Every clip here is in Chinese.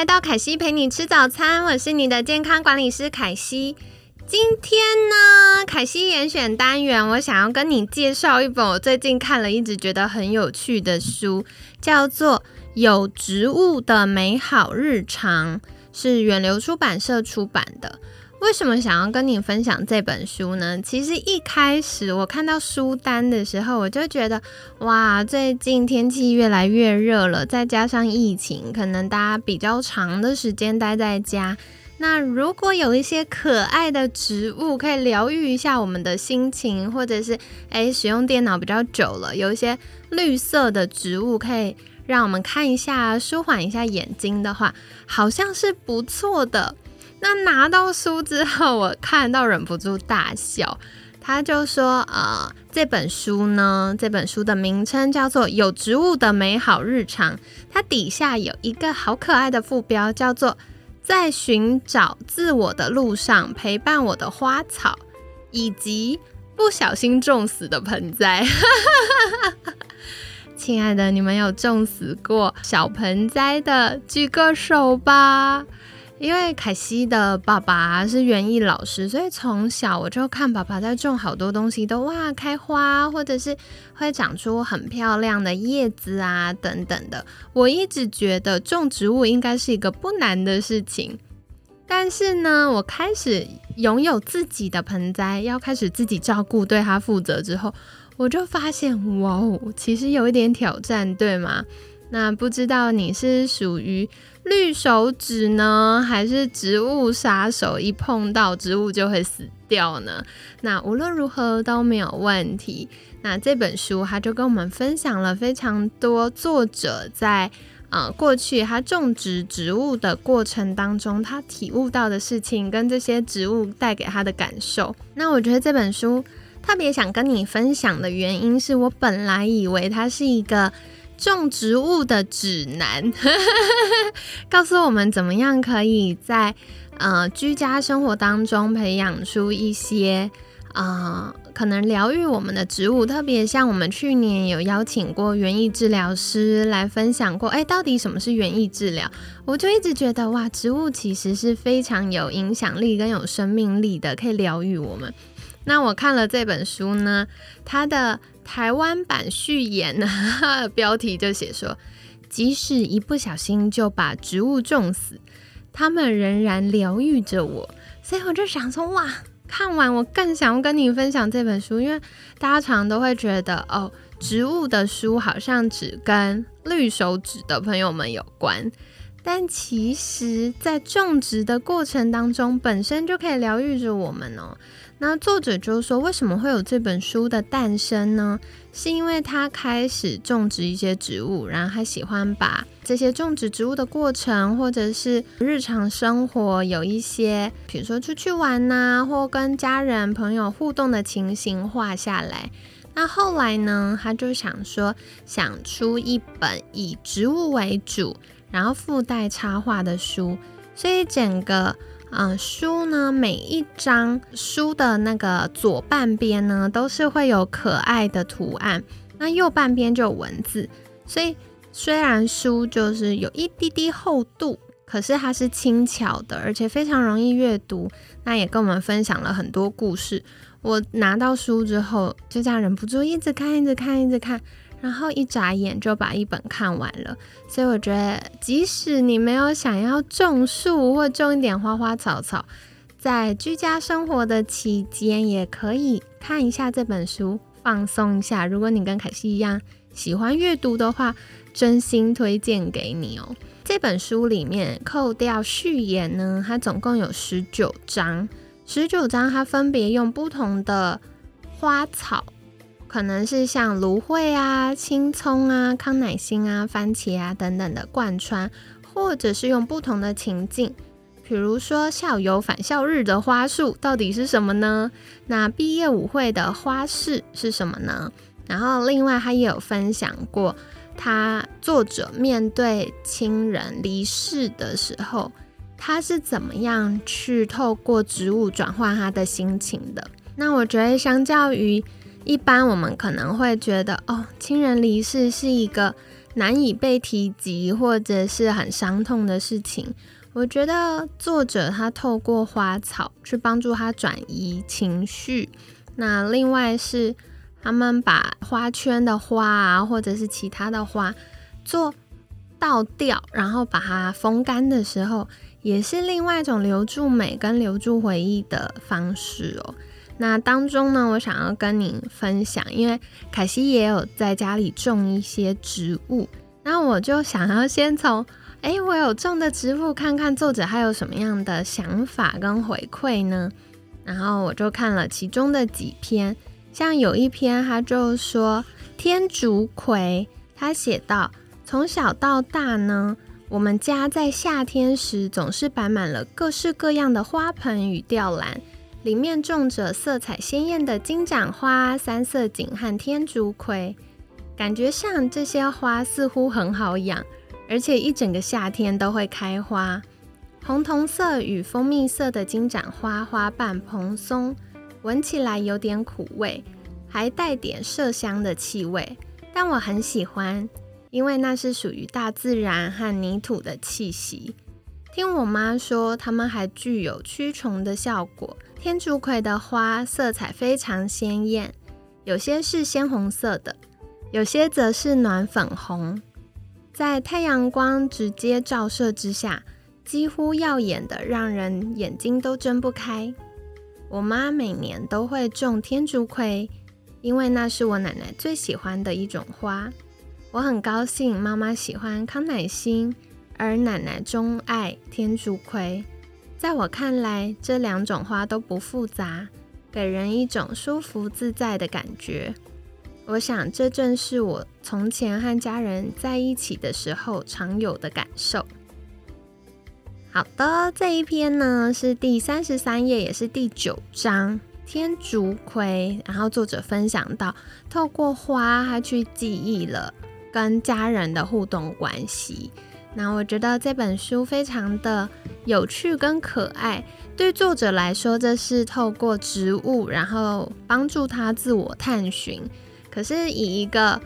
来到凯西陪你吃早餐，我是你的健康管理师凯西。今天呢，凯西严选单元，我想要跟你介绍一本我最近看了一直觉得很有趣的书，叫做《有植物的美好日常》，是远流出版社出版的。为什么想要跟你分享这本书呢？其实一开始我看到书单的时候，我就觉得哇，最近天气越来越热了，再加上疫情，可能大家比较长的时间待在家。那如果有一些可爱的植物可以疗愈一下我们的心情，或者是诶使用电脑比较久了，有一些绿色的植物可以让我们看一下，舒缓一下眼睛的话，好像是不错的。那拿到书之后，我看到忍不住大笑。他就说：“呃，这本书呢，这本书的名称叫做《有植物的美好日常》，它底下有一个好可爱的副标，叫做‘在寻找自我的路上陪伴我的花草，以及不小心种死的盆栽’。亲爱的，你们有种死过小盆栽的，举个手吧。”因为凯西的爸爸是园艺老师，所以从小我就看爸爸在种好多东西，都哇开花，或者是会长出很漂亮的叶子啊等等的。我一直觉得种植物应该是一个不难的事情，但是呢，我开始拥有自己的盆栽，要开始自己照顾，对它负责之后，我就发现哇哦，其实有一点挑战，对吗？那不知道你是属于绿手指呢，还是植物杀手？一碰到植物就会死掉呢？那无论如何都没有问题。那这本书他就跟我们分享了非常多作者在呃过去他种植植物的过程当中，他体悟到的事情跟这些植物带给他的感受。那我觉得这本书特别想跟你分享的原因，是我本来以为它是一个。种植物的指南，告诉我们怎么样可以在呃居家生活当中培养出一些呃可能疗愈我们的植物。特别像我们去年有邀请过园艺治疗师来分享过，哎，到底什么是园艺治疗？我就一直觉得哇，植物其实是非常有影响力跟有生命力的，可以疗愈我们。那我看了这本书呢，它的。台湾版序言呢，标题就写说，即使一不小心就把植物种死，他们仍然疗愈着我。所以我就想说，哇，看完我更想要跟你分享这本书，因为大家常常都会觉得，哦，植物的书好像只跟绿手指的朋友们有关，但其实在种植的过程当中，本身就可以疗愈着我们哦。那作者就是说，为什么会有这本书的诞生呢？是因为他开始种植一些植物，然后他喜欢把这些种植植物的过程，或者是日常生活有一些，比如说出去玩呐，或跟家人朋友互动的情形画下来。那后来呢，他就想说，想出一本以植物为主，然后附带插画的书，所以整个。嗯，书呢，每一张书的那个左半边呢，都是会有可爱的图案，那右半边就有文字。所以虽然书就是有一滴滴厚度，可是它是轻巧的，而且非常容易阅读。那也跟我们分享了很多故事。我拿到书之后，就这样忍不住一直看，一直看，一直看。然后一眨眼就把一本看完了，所以我觉得，即使你没有想要种树或种一点花花草草，在居家生活的期间，也可以看一下这本书，放松一下。如果你跟凯西一样喜欢阅读的话，真心推荐给你哦。这本书里面扣掉序言呢，它总共有十九章，十九章它分别用不同的花草。可能是像芦荟啊、青葱啊、康乃馨啊、番茄啊等等的贯穿，或者是用不同的情境，比如说校友返校日的花束到底是什么呢？那毕业舞会的花式是什么呢？然后另外他也有分享过，他作者面对亲人离世的时候，他是怎么样去透过植物转换他的心情的？那我觉得相较于一般我们可能会觉得，哦，亲人离世是一个难以被提及或者是很伤痛的事情。我觉得作者他透过花草去帮助他转移情绪。那另外是他们把花圈的花啊，或者是其他的花做倒掉，然后把它风干的时候，也是另外一种留住美跟留住回忆的方式哦。那当中呢，我想要跟您分享，因为凯西也有在家里种一些植物，那我就想要先从，哎，我有种的植物，看看作者还有什么样的想法跟回馈呢？然后我就看了其中的几篇，像有一篇，他就说天竺葵，他写到，从小到大呢，我们家在夏天时总是摆满了各式各样的花盆与吊篮。里面种着色彩鲜艳的金盏花、三色堇和天竺葵，感觉上这些花似乎很好养，而且一整个夏天都会开花。红铜色与蜂蜜色的金盏花花瓣蓬松，闻起来有点苦味，还带点麝香的气味，但我很喜欢，因为那是属于大自然和泥土的气息。听我妈说，它们还具有驱虫的效果。天竺葵的花色彩非常鲜艳，有些是鲜红色的，有些则是暖粉红，在太阳光直接照射之下，几乎耀眼的让人眼睛都睁不开。我妈每年都会种天竺葵，因为那是我奶奶最喜欢的一种花。我很高兴妈妈喜欢康乃馨，而奶奶钟爱天竺葵。在我看来，这两种花都不复杂，给人一种舒服自在的感觉。我想，这正是我从前和家人在一起的时候常有的感受。好的，这一篇呢是第三十三页，也是第九章天竺葵。然后作者分享到，透过花，他去记忆了跟家人的互动关系。那我觉得这本书非常的有趣跟可爱。对作者来说，这是透过植物，然后帮助他自我探寻。可是以一个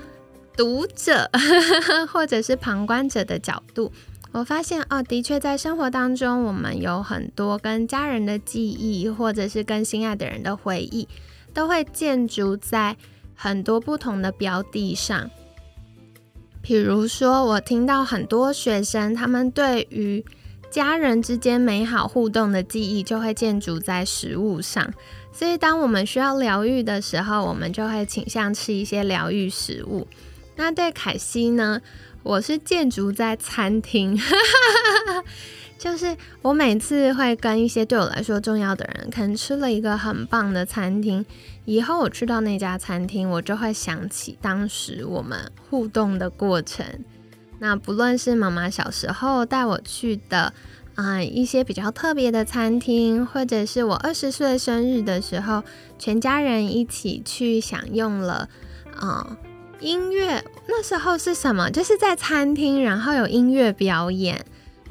读者 或者是旁观者的角度，我发现哦，的确在生活当中，我们有很多跟家人的记忆，或者是跟心爱的人的回忆，都会建筑在很多不同的标的上。比如说，我听到很多学生，他们对于家人之间美好互动的记忆，就会建筑在食物上。所以，当我们需要疗愈的时候，我们就会倾向吃一些疗愈食物。那对凯西呢？我是建筑在餐厅。就是我每次会跟一些对我来说重要的人，可能吃了一个很棒的餐厅，以后我去到那家餐厅，我就会想起当时我们互动的过程。那不论是妈妈小时候带我去的啊一些比较特别的餐厅，或者是我二十岁生日的时候，全家人一起去享用了啊音乐，那时候是什么？就是在餐厅，然后有音乐表演。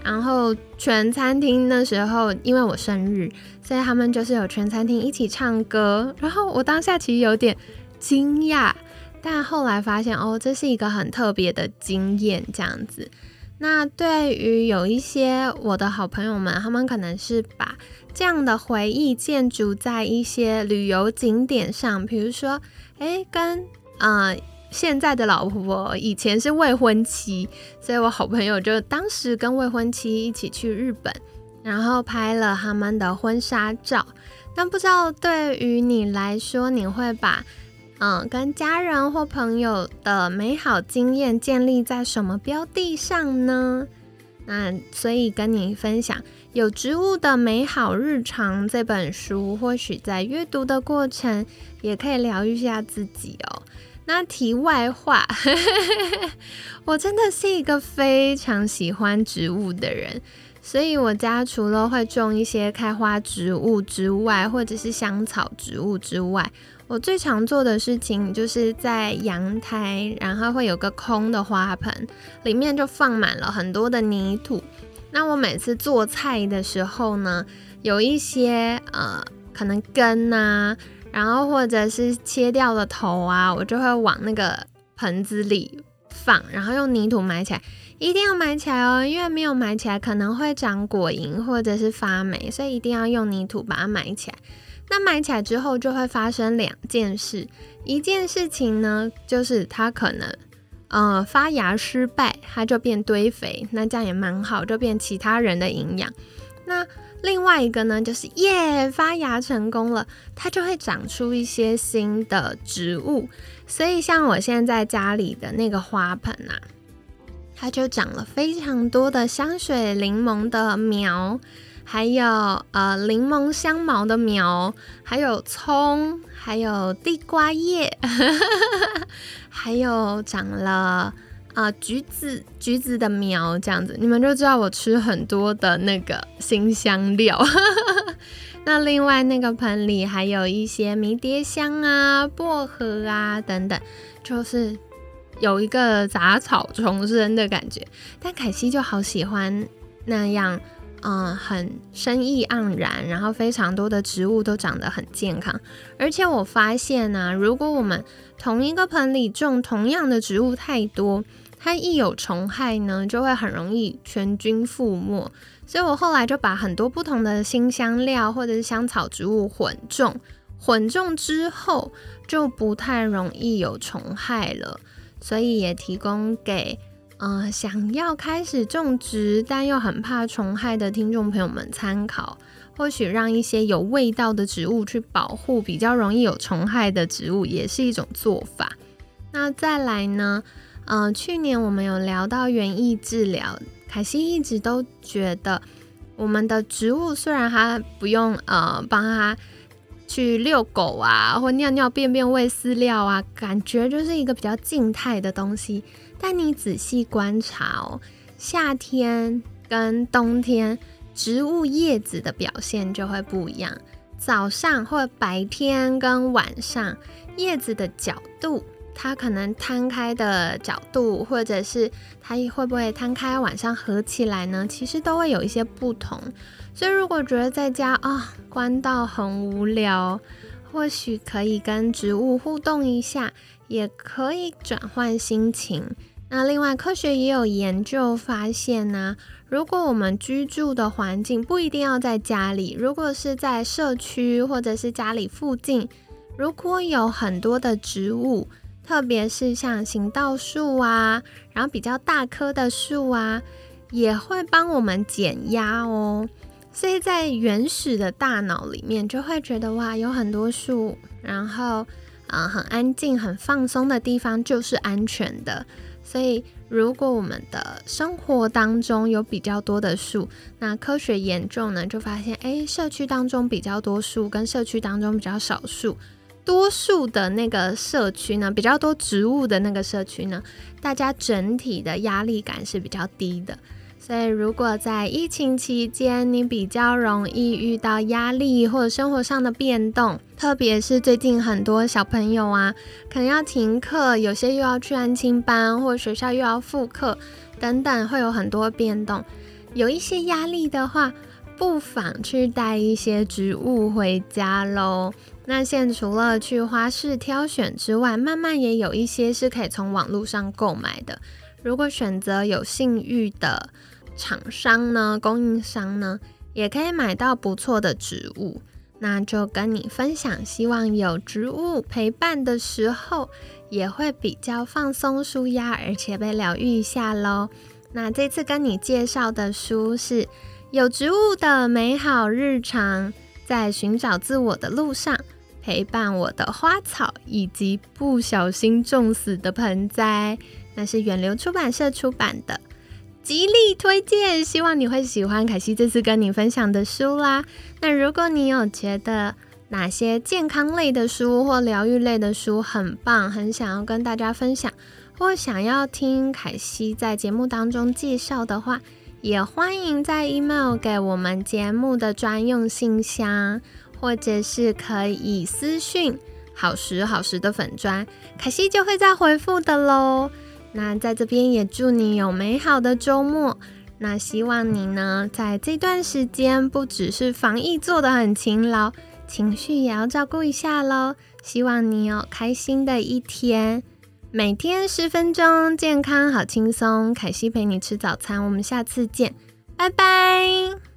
然后全餐厅那时候，因为我生日，所以他们就是有全餐厅一起唱歌。然后我当下其实有点惊讶，但后来发现哦，这是一个很特别的经验，这样子。那对于有一些我的好朋友们，他们可能是把这样的回忆建筑在一些旅游景点上，比如说，哎，跟啊。现在的老婆以前是未婚妻，所以我好朋友就当时跟未婚妻一起去日本，然后拍了他们的婚纱照。那不知道对于你来说，你会把嗯跟家人或朋友的美好经验建立在什么标的上呢？那所以跟你分享《有植物的美好日常》这本书，或许在阅读的过程也可以疗愈一下自己哦。那题外话，我真的是一个非常喜欢植物的人，所以我家除了会种一些开花植物之外，或者是香草植物之外，我最常做的事情就是在阳台，然后会有个空的花盆，里面就放满了很多的泥土。那我每次做菜的时候呢，有一些呃，可能根呐。然后或者是切掉了头啊，我就会往那个盆子里放，然后用泥土埋起来，一定要埋起来哦，因为没有埋起来可能会长果蝇或者是发霉，所以一定要用泥土把它埋起来。那埋起来之后就会发生两件事，一件事情呢就是它可能呃发芽失败，它就变堆肥，那这样也蛮好，就变其他人的营养。那另外一个呢，就是耶发芽成功了，它就会长出一些新的植物。所以像我现在家里的那个花盆啊，它就长了非常多的香水柠檬的苗，还有呃柠檬香茅的苗，还有葱，还有地瓜叶，还有长了。啊，橘子，橘子的苗这样子，你们就知道我吃很多的那个新香料。那另外那个盆里还有一些迷迭香啊、薄荷啊等等，就是有一个杂草丛生的感觉。但凯西就好喜欢那样，嗯，很生意盎然，然后非常多的植物都长得很健康。而且我发现呢，如果我们同一个盆里种同样的植物太多，它一有虫害呢，就会很容易全军覆没，所以我后来就把很多不同的新香料或者是香草植物混种，混种之后就不太容易有虫害了，所以也提供给呃想要开始种植但又很怕虫害的听众朋友们参考，或许让一些有味道的植物去保护比较容易有虫害的植物，也是一种做法。那再来呢？嗯，去年我们有聊到园艺治疗，凯西一直都觉得我们的植物虽然它不用呃帮它去遛狗啊，或尿尿便便喂饲料啊，感觉就是一个比较静态的东西。但你仔细观察哦，夏天跟冬天植物叶子的表现就会不一样。早上或白天跟晚上叶子的角度。它可能摊开的角度，或者是它会不会摊开晚上合起来呢？其实都会有一些不同。所以如果觉得在家啊关到很无聊，或许可以跟植物互动一下，也可以转换心情。那另外科学也有研究发现呢，如果我们居住的环境不一定要在家里，如果是在社区或者是家里附近，如果有很多的植物。特别是像行道树啊，然后比较大棵的树啊，也会帮我们减压哦。所以在原始的大脑里面，就会觉得哇，有很多树，然后啊很安静、很放松的地方就是安全的。所以如果我们的生活当中有比较多的树，那科学研究呢就发现，哎，社区当中比较多树，跟社区当中比较少树。多数的那个社区呢，比较多植物的那个社区呢，大家整体的压力感是比较低的。所以，如果在疫情期间，你比较容易遇到压力或者生活上的变动，特别是最近很多小朋友啊，可能要停课，有些又要去安亲班，或者学校又要复课等等，会有很多变动。有一些压力的话，不妨去带一些植物回家喽。那现在除了去花市挑选之外，慢慢也有一些是可以从网络上购买的。如果选择有信誉的厂商呢，供应商呢，也可以买到不错的植物。那就跟你分享，希望有植物陪伴的时候，也会比较放松、舒压，而且被疗愈一下喽。那这次跟你介绍的书是《有植物的美好日常》。在寻找自我的路上，陪伴我的花草以及不小心种死的盆栽，那是远流出版社出版的，极力推荐。希望你会喜欢凯西这次跟你分享的书啦。那如果你有觉得哪些健康类的书或疗愈类的书很棒，很想要跟大家分享，或想要听凯西在节目当中介绍的话，也欢迎在 email 给我们节目的专用信箱，或者是可以私讯好时好时的粉砖，凯西就会再回复的喽。那在这边也祝你有美好的周末。那希望你呢，在这段时间不只是防疫做得很勤劳，情绪也要照顾一下喽。希望你有开心的一天，每天十分钟，健康好轻松。凯西陪你吃早餐，我们下次见，拜拜。